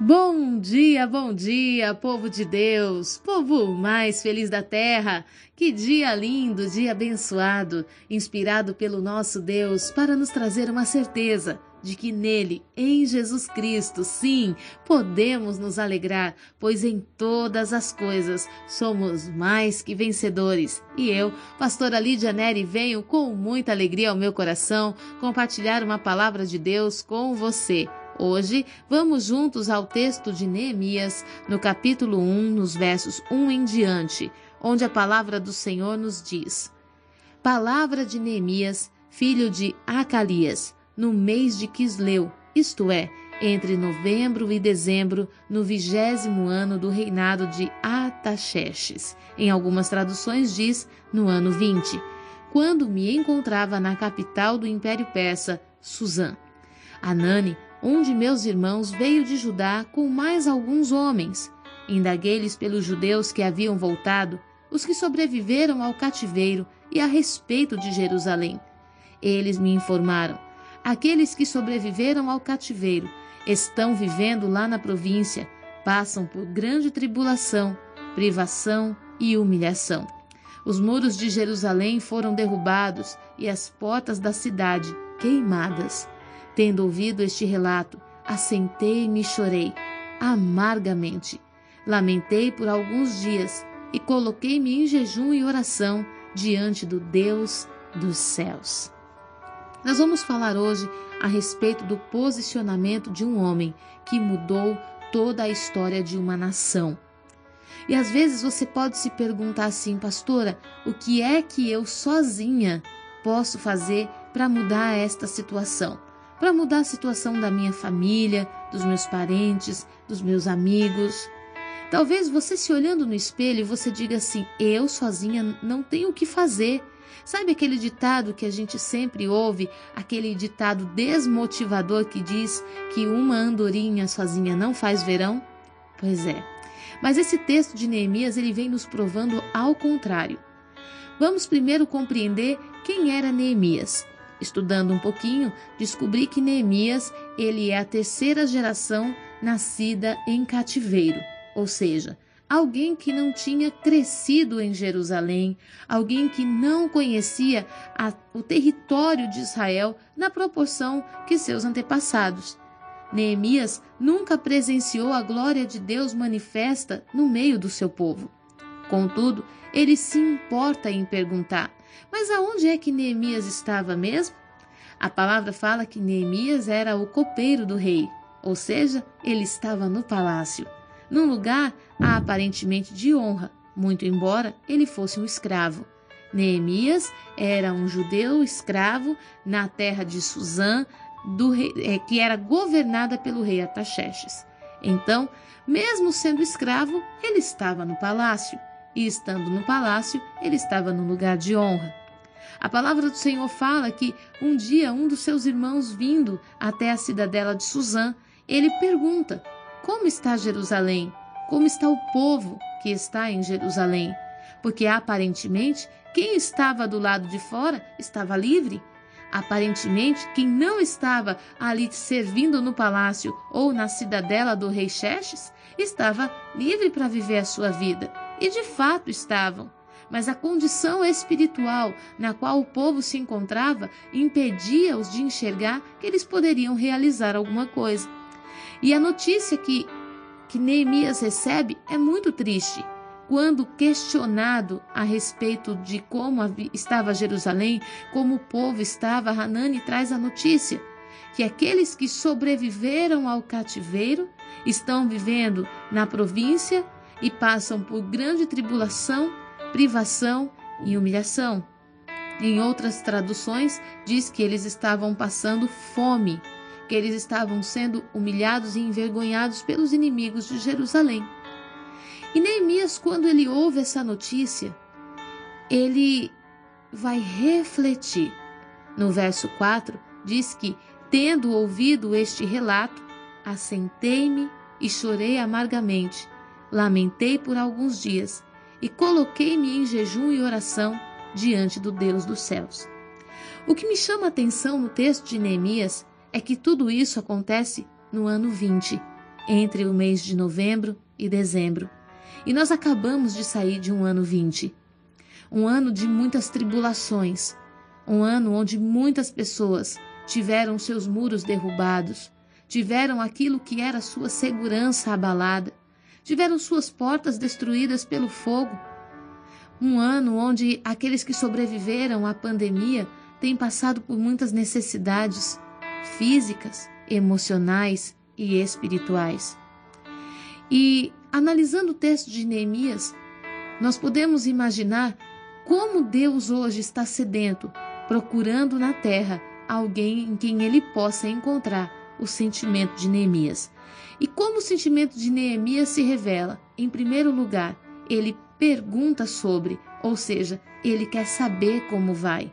Bom dia, bom dia, povo de Deus, povo mais feliz da terra. Que dia lindo, dia abençoado, inspirado pelo nosso Deus para nos trazer uma certeza de que nele, em Jesus Cristo, sim, podemos nos alegrar, pois em todas as coisas somos mais que vencedores. E eu, pastora Lídia Neri, venho com muita alegria ao meu coração compartilhar uma palavra de Deus com você. Hoje vamos juntos ao texto de Neemias, no capítulo 1, nos versos 1 em diante, onde a palavra do Senhor nos diz: Palavra de Neemias, filho de Acalias, no mês de Quisleu, isto é, entre novembro e dezembro, no vigésimo ano do reinado de Ataxerxes. Em algumas traduções diz no ano 20, quando me encontrava na capital do Império Persa, Suzã. Anani, um de meus irmãos veio de Judá com mais alguns homens. Indaguei-lhes pelos judeus que haviam voltado, os que sobreviveram ao cativeiro e a respeito de Jerusalém. Eles me informaram: aqueles que sobreviveram ao cativeiro estão vivendo lá na província, passam por grande tribulação, privação e humilhação. Os muros de Jerusalém foram derrubados e as portas da cidade queimadas. Tendo ouvido este relato, assentei-me e chorei amargamente. Lamentei por alguns dias e coloquei-me em jejum e oração diante do Deus dos céus. Nós vamos falar hoje a respeito do posicionamento de um homem que mudou toda a história de uma nação. E às vezes você pode se perguntar assim, pastora, o que é que eu sozinha posso fazer para mudar esta situação? Para mudar a situação da minha família, dos meus parentes, dos meus amigos. Talvez você se olhando no espelho você diga assim: eu sozinha não tenho o que fazer. Sabe aquele ditado que a gente sempre ouve, aquele ditado desmotivador que diz que uma andorinha sozinha não faz verão? Pois é. Mas esse texto de Neemias ele vem nos provando ao contrário. Vamos primeiro compreender quem era Neemias. Estudando um pouquinho, descobri que Neemias ele é a terceira geração nascida em cativeiro, ou seja, alguém que não tinha crescido em Jerusalém, alguém que não conhecia a, o território de Israel na proporção que seus antepassados. Neemias nunca presenciou a glória de Deus manifesta no meio do seu povo. Contudo, ele se importa em perguntar: mas aonde é que Neemias estava mesmo? A palavra fala que Neemias era o copeiro do rei, ou seja, ele estava no palácio, num lugar aparentemente de honra, muito embora ele fosse um escravo. Neemias era um judeu escravo na terra de Suzã, rei, é, que era governada pelo rei Ataxerxes. Então, mesmo sendo escravo, ele estava no palácio e estando no palácio, ele estava no lugar de honra. A palavra do Senhor fala que um dia um dos seus irmãos vindo até a cidadela de Suzã, ele pergunta: Como está Jerusalém? Como está o povo que está em Jerusalém? Porque aparentemente quem estava do lado de fora estava livre. Aparentemente, quem não estava ali servindo no palácio ou na cidadela do rei Xerxes estava livre para viver a sua vida. E de fato estavam. Mas a condição espiritual na qual o povo se encontrava impedia-os de enxergar que eles poderiam realizar alguma coisa. E a notícia que, que Neemias recebe é muito triste. Quando questionado a respeito de como estava Jerusalém, como o povo estava, Hanani traz a notícia que aqueles que sobreviveram ao cativeiro estão vivendo na província e passam por grande tribulação, privação e humilhação. Em outras traduções, diz que eles estavam passando fome, que eles estavam sendo humilhados e envergonhados pelos inimigos de Jerusalém. E Neemias, quando ele ouve essa notícia, ele vai refletir. No verso 4, diz que, tendo ouvido este relato, assentei-me e chorei amargamente lamentei por alguns dias e coloquei-me em jejum e oração diante do Deus dos céus. O que me chama a atenção no texto de Neemias é que tudo isso acontece no ano 20, entre o mês de novembro e dezembro. E nós acabamos de sair de um ano 20. Um ano de muitas tribulações. Um ano onde muitas pessoas tiveram seus muros derrubados, tiveram aquilo que era sua segurança abalada, tiveram suas portas destruídas pelo fogo. Um ano onde aqueles que sobreviveram à pandemia têm passado por muitas necessidades físicas, emocionais e espirituais. E analisando o texto de Neemias, nós podemos imaginar como Deus hoje está sedento, procurando na terra alguém em quem ele possa encontrar o sentimento de Neemias. E como o sentimento de Neemias se revela? Em primeiro lugar, ele pergunta sobre, ou seja, ele quer saber como vai.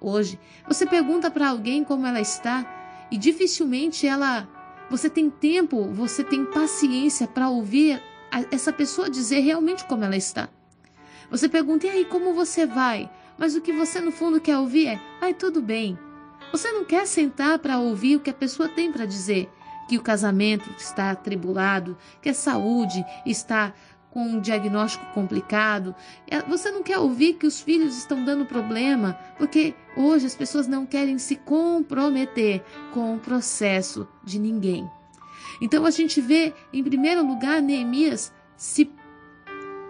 Hoje, você pergunta para alguém como ela está e dificilmente ela você tem tempo, você tem paciência para ouvir essa pessoa dizer realmente como ela está. Você pergunta, e aí, como você vai? Mas o que você no fundo quer ouvir é, vai tudo bem. Você não quer sentar para ouvir o que a pessoa tem para dizer, que o casamento está atribulado, que a saúde está com um diagnóstico complicado. É, você não quer ouvir que os filhos estão dando problema, porque hoje as pessoas não querem se comprometer com o processo de ninguém. Então a gente vê, em primeiro lugar, Neemias se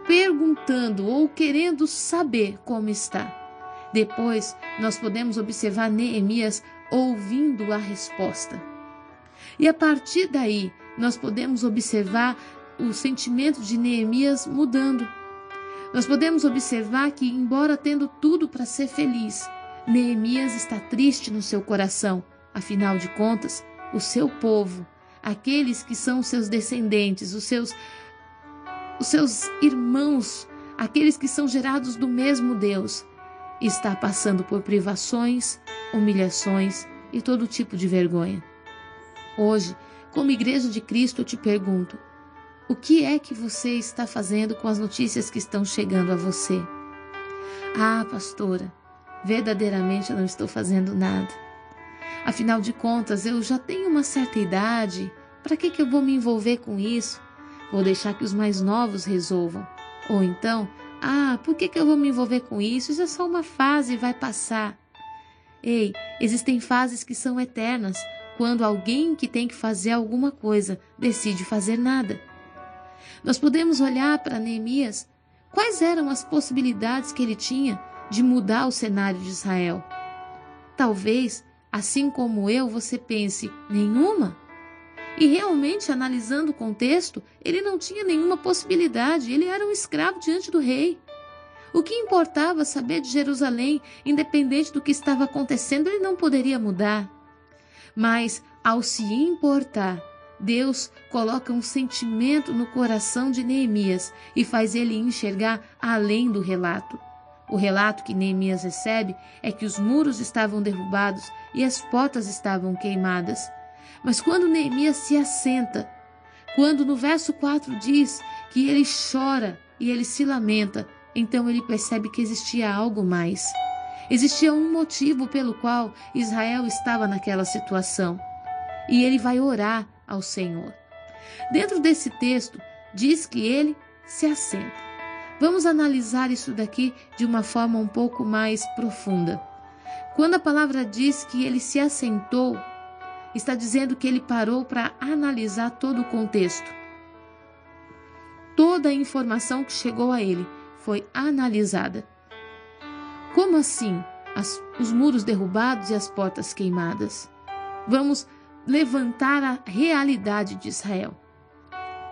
perguntando ou querendo saber como está. Depois, nós podemos observar Neemias ouvindo a resposta. E a partir daí, nós podemos observar o sentimento de Neemias mudando. Nós podemos observar que, embora tendo tudo para ser feliz, Neemias está triste no seu coração. Afinal de contas, o seu povo, aqueles que são seus descendentes, os seus, os seus irmãos, aqueles que são gerados do mesmo Deus, está passando por privações, humilhações e todo tipo de vergonha. Hoje, como Igreja de Cristo, eu te pergunto: o que é que você está fazendo com as notícias que estão chegando a você? Ah, pastora, verdadeiramente eu não estou fazendo nada. Afinal de contas, eu já tenho uma certa idade. Para que, que eu vou me envolver com isso? Vou deixar que os mais novos resolvam. Ou então, ah, por que, que eu vou me envolver com isso? Isso é só uma fase e vai passar. Ei, existem fases que são eternas quando alguém que tem que fazer alguma coisa decide fazer nada. Nós podemos olhar para Neemias. Quais eram as possibilidades que ele tinha de mudar o cenário de Israel? Talvez, assim como eu, você pense: nenhuma? E realmente, analisando o contexto, ele não tinha nenhuma possibilidade, ele era um escravo diante do rei. O que importava saber de Jerusalém, independente do que estava acontecendo, ele não poderia mudar. Mas, ao se importar Deus coloca um sentimento no coração de Neemias e faz ele enxergar além do relato. O relato que Neemias recebe é que os muros estavam derrubados e as portas estavam queimadas. Mas quando Neemias se assenta, quando no verso 4 diz que ele chora e ele se lamenta, então ele percebe que existia algo mais. Existia um motivo pelo qual Israel estava naquela situação. E ele vai orar ao Senhor. Dentro desse texto, diz que ele se assenta. Vamos analisar isso daqui de uma forma um pouco mais profunda. Quando a palavra diz que ele se assentou, está dizendo que ele parou para analisar todo o contexto. Toda a informação que chegou a ele foi analisada. Como assim? As, os muros derrubados e as portas queimadas. Vamos levantar a realidade de Israel.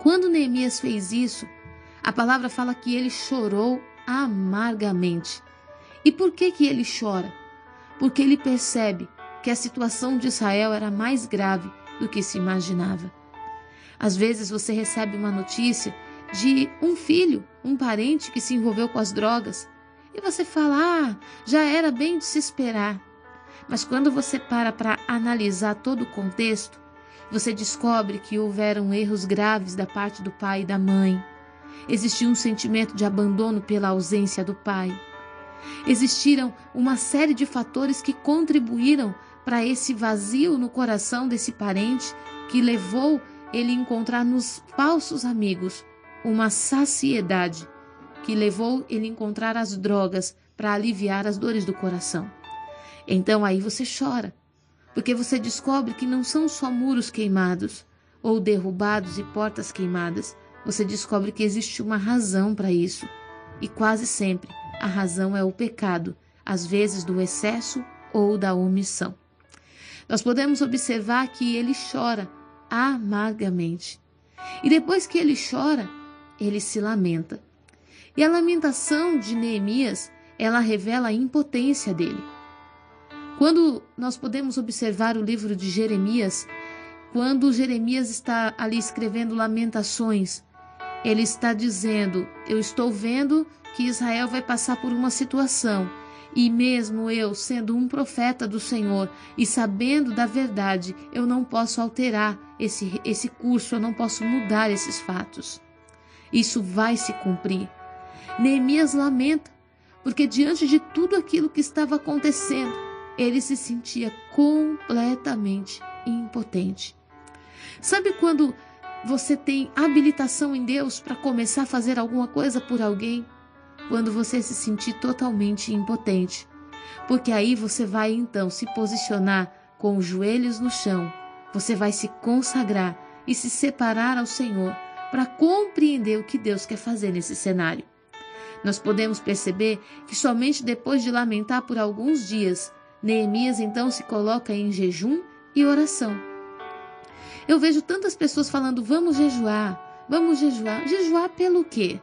Quando Neemias fez isso, a palavra fala que ele chorou amargamente. E por que que ele chora? Porque ele percebe que a situação de Israel era mais grave do que se imaginava. Às vezes você recebe uma notícia de um filho, um parente que se envolveu com as drogas, e você fala: "Ah, já era bem de se esperar". Mas quando você para para analisar todo o contexto, você descobre que houveram erros graves da parte do pai e da mãe. Existia um sentimento de abandono pela ausência do pai. Existiram uma série de fatores que contribuíram para esse vazio no coração desse parente que levou ele encontrar nos falsos amigos uma saciedade que levou ele a encontrar as drogas para aliviar as dores do coração. Então aí você chora, porque você descobre que não são só muros queimados ou derrubados e portas queimadas. Você descobre que existe uma razão para isso. E quase sempre a razão é o pecado, às vezes do excesso ou da omissão. Nós podemos observar que ele chora amargamente. E depois que ele chora, ele se lamenta. E a lamentação de Neemias, ela revela a impotência dele. Quando nós podemos observar o livro de Jeremias, quando Jeremias está ali escrevendo Lamentações, ele está dizendo: Eu estou vendo que Israel vai passar por uma situação, e mesmo eu, sendo um profeta do Senhor e sabendo da verdade, eu não posso alterar esse, esse curso, eu não posso mudar esses fatos. Isso vai se cumprir. Neemias lamenta, porque diante de tudo aquilo que estava acontecendo, ele se sentia completamente impotente. Sabe quando você tem habilitação em Deus para começar a fazer alguma coisa por alguém? Quando você se sentir totalmente impotente. Porque aí você vai então se posicionar com os joelhos no chão, você vai se consagrar e se separar ao Senhor para compreender o que Deus quer fazer nesse cenário. Nós podemos perceber que somente depois de lamentar por alguns dias, Neemias então se coloca em jejum e oração. Eu vejo tantas pessoas falando: vamos jejuar, vamos jejuar. Jejuar pelo quê?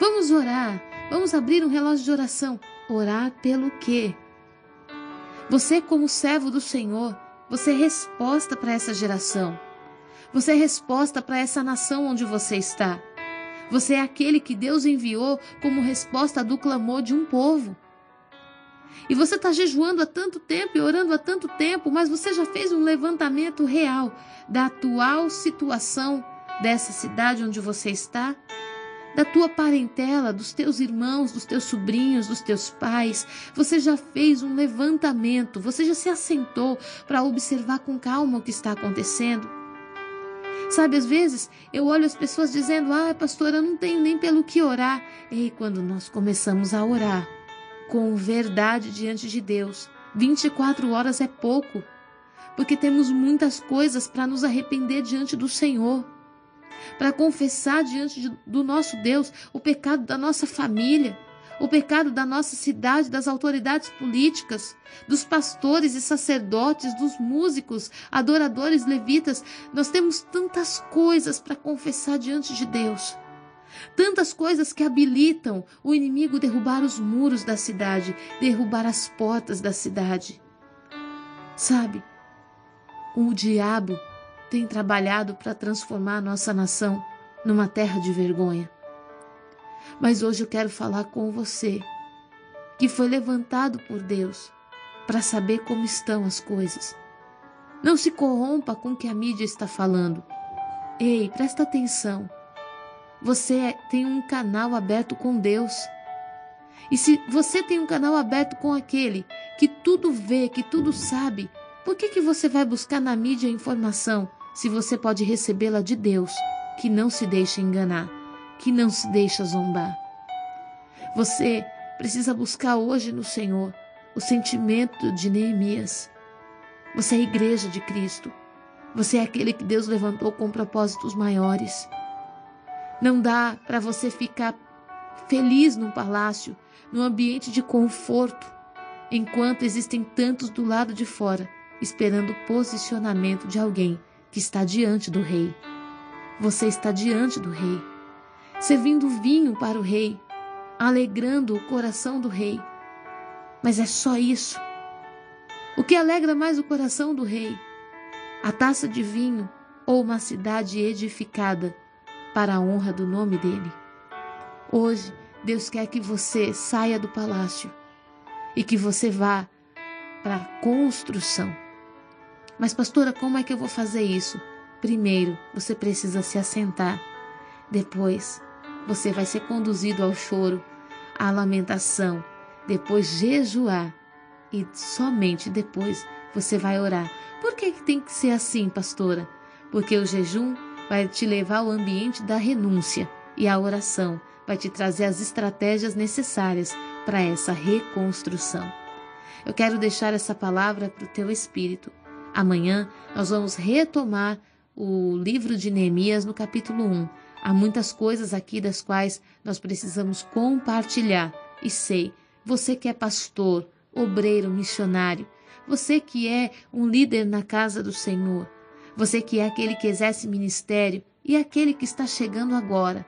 Vamos orar, vamos abrir um relógio de oração. Orar pelo quê? Você, como servo do Senhor, você é resposta para essa geração. Você é resposta para essa nação onde você está. Você é aquele que Deus enviou como resposta do clamor de um povo. E você está jejuando há tanto tempo e orando há tanto tempo, mas você já fez um levantamento real da atual situação dessa cidade onde você está? Da tua parentela, dos teus irmãos, dos teus sobrinhos, dos teus pais. Você já fez um levantamento, você já se assentou para observar com calma o que está acontecendo? Sabe, às vezes eu olho as pessoas dizendo: Ah, pastora, eu não tenho nem pelo que orar. E quando nós começamos a orar com verdade diante de Deus, 24 horas é pouco, porque temos muitas coisas para nos arrepender diante do Senhor, para confessar diante do nosso Deus o pecado da nossa família o pecado da nossa cidade, das autoridades políticas, dos pastores e sacerdotes, dos músicos, adoradores levitas. Nós temos tantas coisas para confessar diante de Deus. Tantas coisas que habilitam o inimigo derrubar os muros da cidade, derrubar as portas da cidade. Sabe, o diabo tem trabalhado para transformar a nossa nação numa terra de vergonha. Mas hoje eu quero falar com você, que foi levantado por Deus para saber como estão as coisas. Não se corrompa com o que a mídia está falando. Ei, presta atenção. Você tem um canal aberto com Deus. E se você tem um canal aberto com aquele que tudo vê, que tudo sabe, por que, que você vai buscar na mídia informação se você pode recebê-la de Deus, que não se deixa enganar? Que não se deixa zombar. Você precisa buscar hoje no Senhor o sentimento de Neemias. Você é a igreja de Cristo. Você é aquele que Deus levantou com propósitos maiores. Não dá para você ficar feliz num palácio, num ambiente de conforto, enquanto existem tantos do lado de fora esperando o posicionamento de alguém que está diante do rei. Você está diante do rei servindo vinho para o rei, alegrando o coração do rei. Mas é só isso. O que alegra mais o coração do rei? A taça de vinho ou uma cidade edificada para a honra do nome dele? Hoje, Deus quer que você saia do palácio e que você vá para a construção. Mas, pastora, como é que eu vou fazer isso? Primeiro, você precisa se assentar. Depois, você vai ser conduzido ao choro, à lamentação, depois jejuar e somente depois você vai orar. Por que, que tem que ser assim, pastora? porque o jejum vai te levar ao ambiente da renúncia e a oração vai te trazer as estratégias necessárias para essa reconstrução. Eu quero deixar essa palavra para o teu espírito. Amanhã nós vamos retomar o livro de Neemias no capítulo 1. Há muitas coisas aqui das quais nós precisamos compartilhar. E sei, você que é pastor, obreiro, missionário, você que é um líder na casa do Senhor, você que é aquele que exerce ministério e aquele que está chegando agora,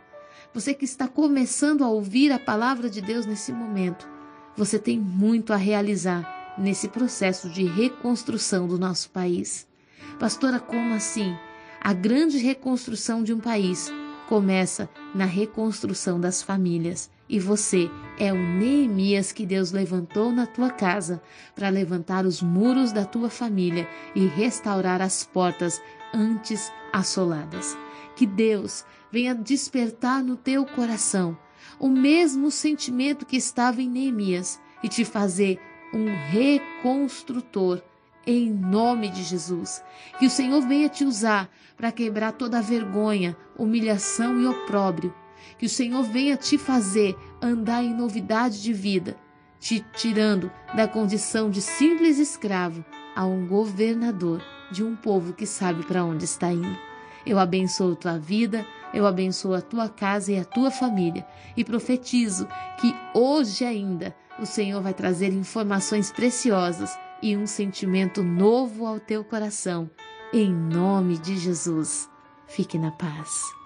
você que está começando a ouvir a palavra de Deus nesse momento, você tem muito a realizar nesse processo de reconstrução do nosso país. Pastora, como assim? A grande reconstrução de um país começa na reconstrução das famílias. E você é o Neemias que Deus levantou na tua casa para levantar os muros da tua família e restaurar as portas antes assoladas. Que Deus venha despertar no teu coração o mesmo sentimento que estava em Neemias e te fazer um reconstrutor em nome de Jesus. Que o Senhor venha te usar para quebrar toda vergonha, humilhação e opróbrio que o Senhor venha te fazer andar em novidade de vida, te tirando da condição de simples escravo a um governador de um povo que sabe para onde está indo. Eu abençoo tua vida, eu abençoo a tua casa e a tua família e profetizo que hoje ainda o Senhor vai trazer informações preciosas e um sentimento novo ao teu coração. Em nome de Jesus. Fique na paz.